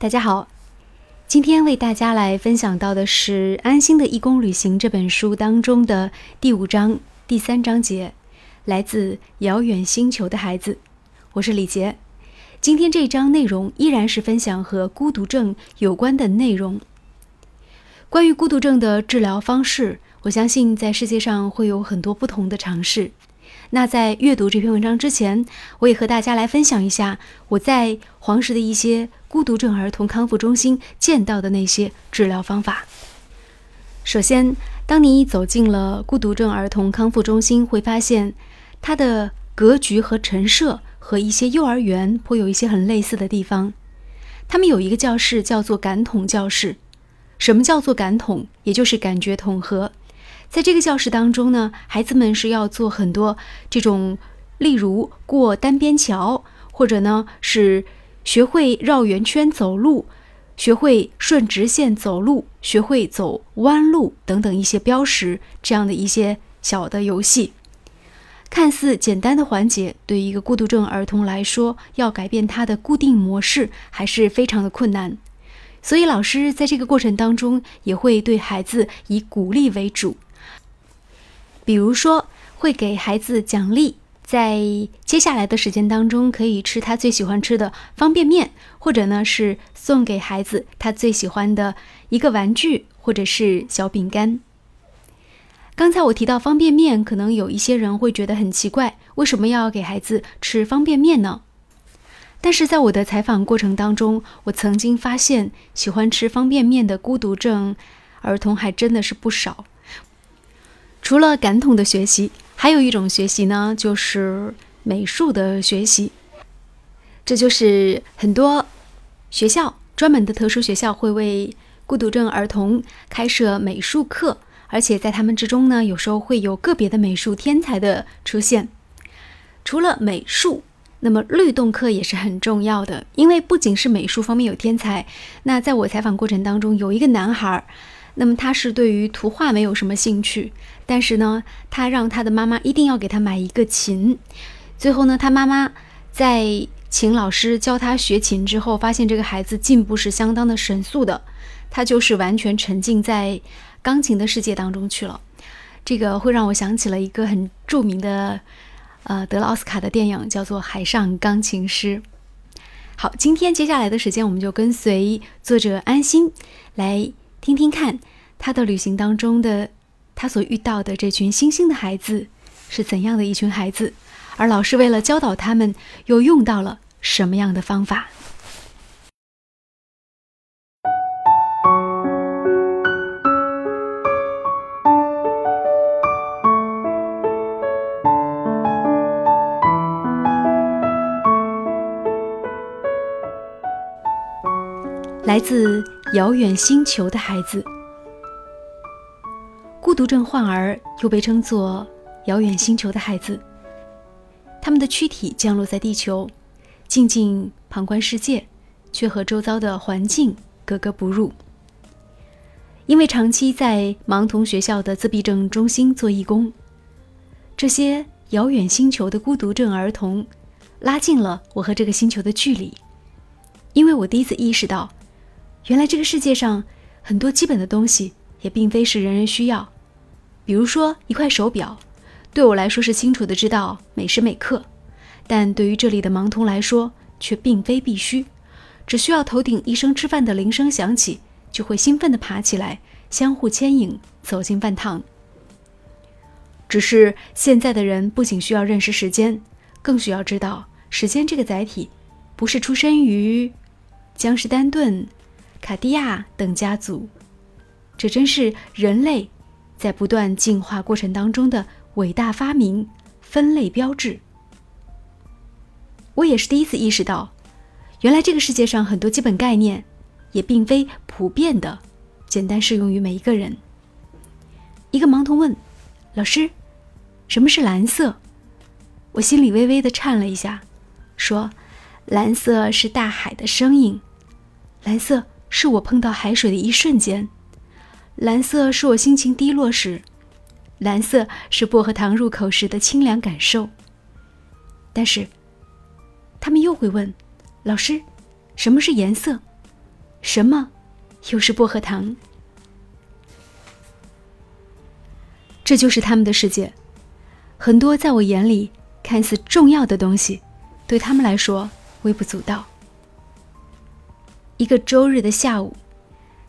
大家好，今天为大家来分享到的是《安心的义工旅行》这本书当中的第五章第三章节，来自遥远星球的孩子。我是李杰，今天这一章内容依然是分享和孤独症有关的内容。关于孤独症的治疗方式，我相信在世界上会有很多不同的尝试。那在阅读这篇文章之前，我也和大家来分享一下我在黄石的一些孤独症儿童康复中心见到的那些治疗方法。首先，当你走进了孤独症儿童康复中心，会发现它的格局和陈设和一些幼儿园颇有一些很类似的地方。他们有一个教室叫做感统教室。什么叫做感统？也就是感觉统合。在这个教室当中呢，孩子们是要做很多这种，例如过单边桥，或者呢是学会绕圆圈走路，学会顺直线走路，学会走弯路等等一些标识这样的一些小的游戏。看似简单的环节，对于一个孤独症儿童来说，要改变他的固定模式还是非常的困难。所以老师在这个过程当中也会对孩子以鼓励为主。比如说，会给孩子奖励，在接下来的时间当中可以吃他最喜欢吃的方便面，或者呢是送给孩子他最喜欢的一个玩具，或者是小饼干。刚才我提到方便面，可能有一些人会觉得很奇怪，为什么要给孩子吃方便面呢？但是在我的采访过程当中，我曾经发现，喜欢吃方便面的孤独症儿童还真的是不少。除了感统的学习，还有一种学习呢，就是美术的学习。这就是很多学校专门的特殊学校会为孤独症儿童开设美术课，而且在他们之中呢，有时候会有个别的美术天才的出现。除了美术，那么律动课也是很重要的，因为不仅是美术方面有天才，那在我采访过程当中，有一个男孩儿。那么他是对于图画没有什么兴趣，但是呢，他让他的妈妈一定要给他买一个琴。最后呢，他妈妈在请老师教他学琴之后，发现这个孩子进步是相当的神速的，他就是完全沉浸在钢琴的世界当中去了。这个会让我想起了一个很著名的，呃，得了奥斯卡的电影，叫做《海上钢琴师》。好，今天接下来的时间，我们就跟随作者安心来。听听看，他的旅行当中的他所遇到的这群星星的孩子是怎样的一群孩子，而老师为了教导他们，又用到了什么样的方法？来自遥远星球的孩子，孤独症患儿又被称作遥远星球的孩子。他们的躯体降落在地球，静静旁观世界，却和周遭的环境格格不入。因为长期在盲童学校的自闭症中心做义工，这些遥远星球的孤独症儿童，拉近了我和这个星球的距离。因为我第一次意识到。原来这个世界上很多基本的东西也并非是人人需要，比如说一块手表，对我来说是清楚的知道每时每刻，但对于这里的盲童来说却并非必须，只需要头顶一声吃饭的铃声响起，就会兴奋地爬起来，相互牵引走进饭堂。只是现在的人不仅需要认识时间，更需要知道时间这个载体不是出身于江诗丹顿。卡地亚等家族，这真是人类在不断进化过程当中的伟大发明——分类标志。我也是第一次意识到，原来这个世界上很多基本概念也并非普遍的、简单适用于每一个人。一个盲童问：“老师，什么是蓝色？”我心里微微的颤了一下，说：“蓝色是大海的声音，蓝色。”是我碰到海水的一瞬间，蓝色是我心情低落时，蓝色是薄荷糖入口时的清凉感受。但是，他们又会问，老师，什么是颜色？什么又是薄荷糖？这就是他们的世界。很多在我眼里看似重要的东西，对他们来说微不足道。一个周日的下午，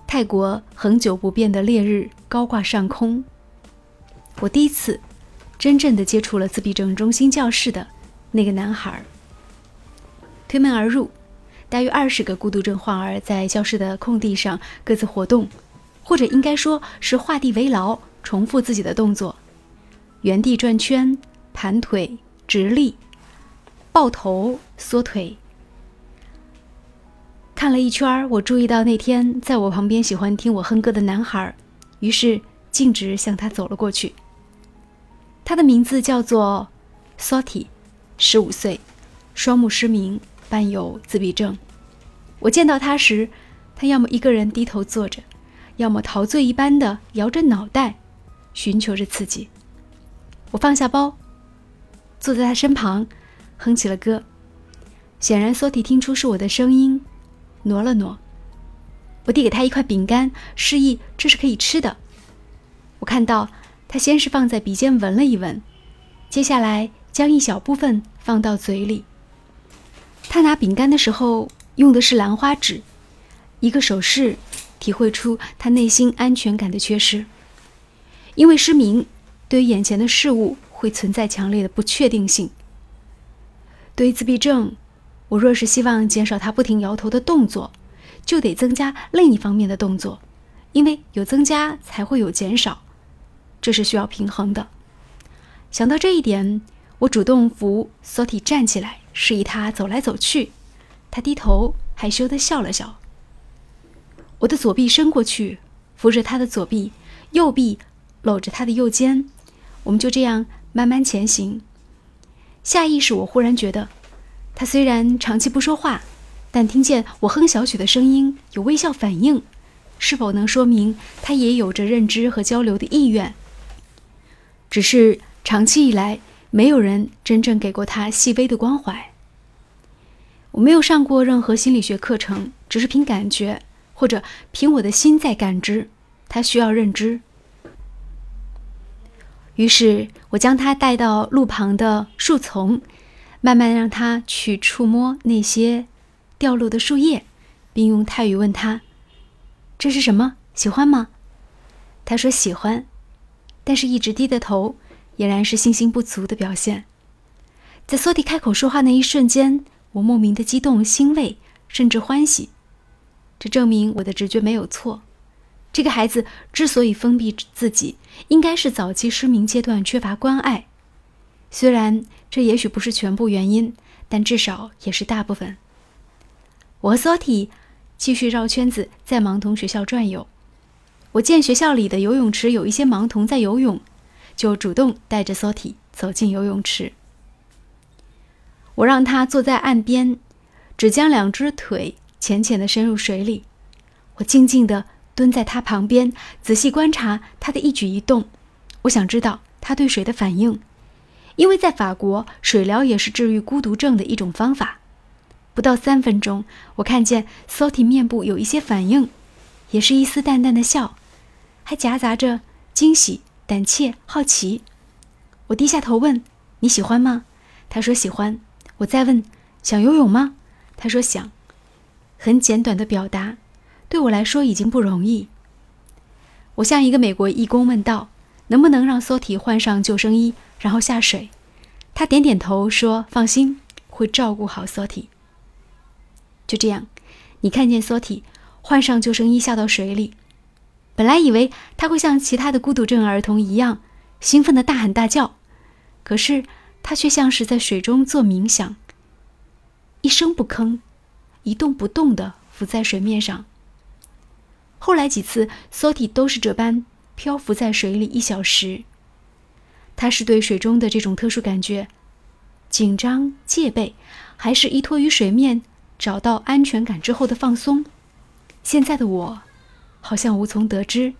泰国恒久不变的烈日高挂上空。我第一次真正的接触了自闭症中心教室的那个男孩。推门而入，大约二十个孤独症患儿在教室的空地上各自活动，或者应该说是画地为牢，重复自己的动作：原地转圈、盘腿、直立、抱头、缩腿。看了一圈，我注意到那天在我旁边喜欢听我哼歌的男孩，于是径直向他走了过去。他的名字叫做 Soti，十五岁，双目失明，伴有自闭症。我见到他时，他要么一个人低头坐着，要么陶醉一般的摇着脑袋，寻求着刺激。我放下包，坐在他身旁，哼起了歌。显然，Soti 听出是我的声音。挪了挪，我递给他一块饼干，示意这是可以吃的。我看到他先是放在鼻尖闻了一闻，接下来将一小部分放到嘴里。他拿饼干的时候用的是兰花指，一个手势，体会出他内心安全感的缺失。因为失明，对于眼前的事物会存在强烈的不确定性。对于自闭症。我若是希望减少他不停摇头的动作，就得增加另一方面的动作，因为有增加才会有减少，这是需要平衡的。想到这一点，我主动扶索提站起来，示意他走来走去。他低头害羞地笑了笑。我的左臂伸过去，扶着他的左臂，右臂搂着他的右肩，我们就这样慢慢前行。下意识，我忽然觉得。他虽然长期不说话，但听见我哼小曲的声音有微笑反应，是否能说明他也有着认知和交流的意愿？只是长期以来，没有人真正给过他细微的关怀。我没有上过任何心理学课程，只是凭感觉或者凭我的心在感知，他需要认知。于是我将他带到路旁的树丛。慢慢让他去触摸那些掉落的树叶，并用泰语问他：“这是什么？喜欢吗？”他说：“喜欢。”但是一直低着头，俨然是信心不足的表现。在索蒂开口说话那一瞬间，我莫名的激动、欣慰，甚至欢喜。这证明我的直觉没有错。这个孩子之所以封闭自己，应该是早期失明阶段缺乏关爱。虽然这也许不是全部原因，但至少也是大部分。我和 Soti 继续绕圈子在盲童学校转悠。我见学校里的游泳池有一些盲童在游泳，就主动带着 Soti 走进游泳池。我让他坐在岸边，只将两只腿浅浅地伸入水里。我静静地蹲在他旁边，仔细观察他的一举一动。我想知道他对水的反应。因为在法国，水疗也是治愈孤独症的一种方法。不到三分钟，我看见 Soti 面部有一些反应，也是一丝淡淡的笑，还夹杂着惊喜、胆怯、好奇。我低下头问：“你喜欢吗？”他说：“喜欢。”我再问：“想游泳吗？”他说：“想。”很简短的表达，对我来说已经不容易。我向一个美国义工问道：“能不能让 Soti 换上救生衣？”然后下水，他点点头说：“放心，会照顾好索提。”就这样，你看见索提换上救生衣下到水里，本来以为他会像其他的孤独症儿童一样兴奋的大喊大叫，可是他却像是在水中做冥想，一声不吭，一动不动的浮在水面上。后来几次，索提都是这般漂浮在水里一小时。他是对水中的这种特殊感觉紧张戒备，还是依托于水面找到安全感之后的放松？现在的我，好像无从得知，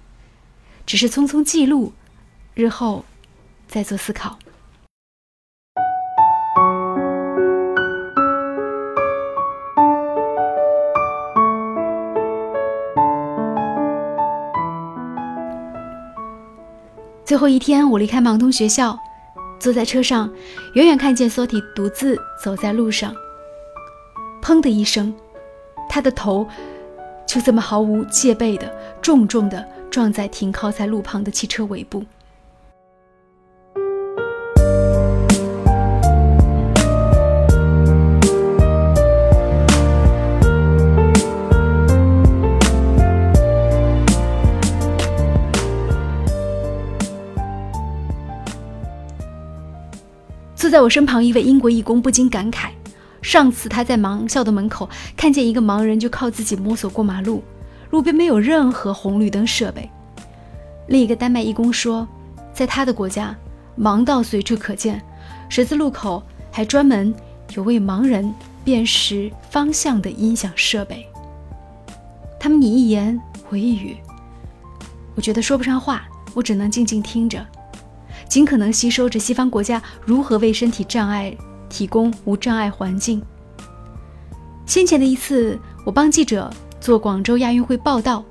只是匆匆记录，日后再做思考。最后一天，我离开盲通学校，坐在车上，远远看见索提独自走在路上。砰的一声，他的头就这么毫无戒备的重重的撞在停靠在路旁的汽车尾部。坐在我身旁一位英国义工不禁感慨。上次他在盲校的门口看见一个盲人，就靠自己摸索过马路，路边没有任何红绿灯设备。另一个丹麦义工说，在他的国家，盲道随处可见，十字路口还专门有为盲人辨识方向的音响设备。他们你一言我一语，我觉得说不上话，我只能静静听着，尽可能吸收着西方国家如何为身体障碍。提供无障碍环境。先前的一次，我帮记者做广州亚运会报道，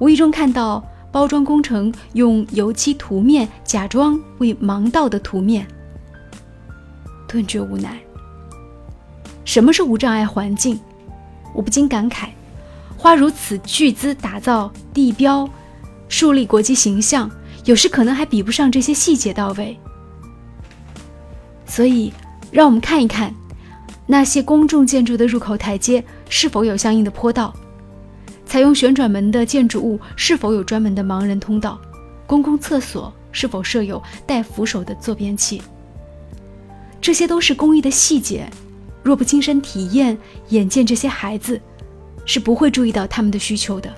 无意中看到包装工程用油漆涂面假装为盲道的涂面，顿觉无奈。什么是无障碍环境？我不禁感慨：花如此巨资打造地标，树立国际形象，有时可能还比不上这些细节到位。所以。让我们看一看，那些公众建筑的入口台阶是否有相应的坡道，采用旋转门的建筑物是否有专门的盲人通道，公共厕所是否设有带扶手的坐便器。这些都是公益的细节，若不亲身体验、眼见这些孩子，是不会注意到他们的需求的。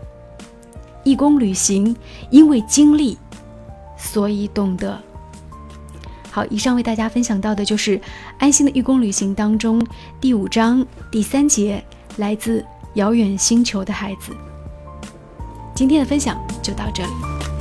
义工旅行，因为经历，所以懂得。好，以上为大家分享到的就是《安心的义工旅行》当中第五章第三节，来自遥远星球的孩子。今天的分享就到这里。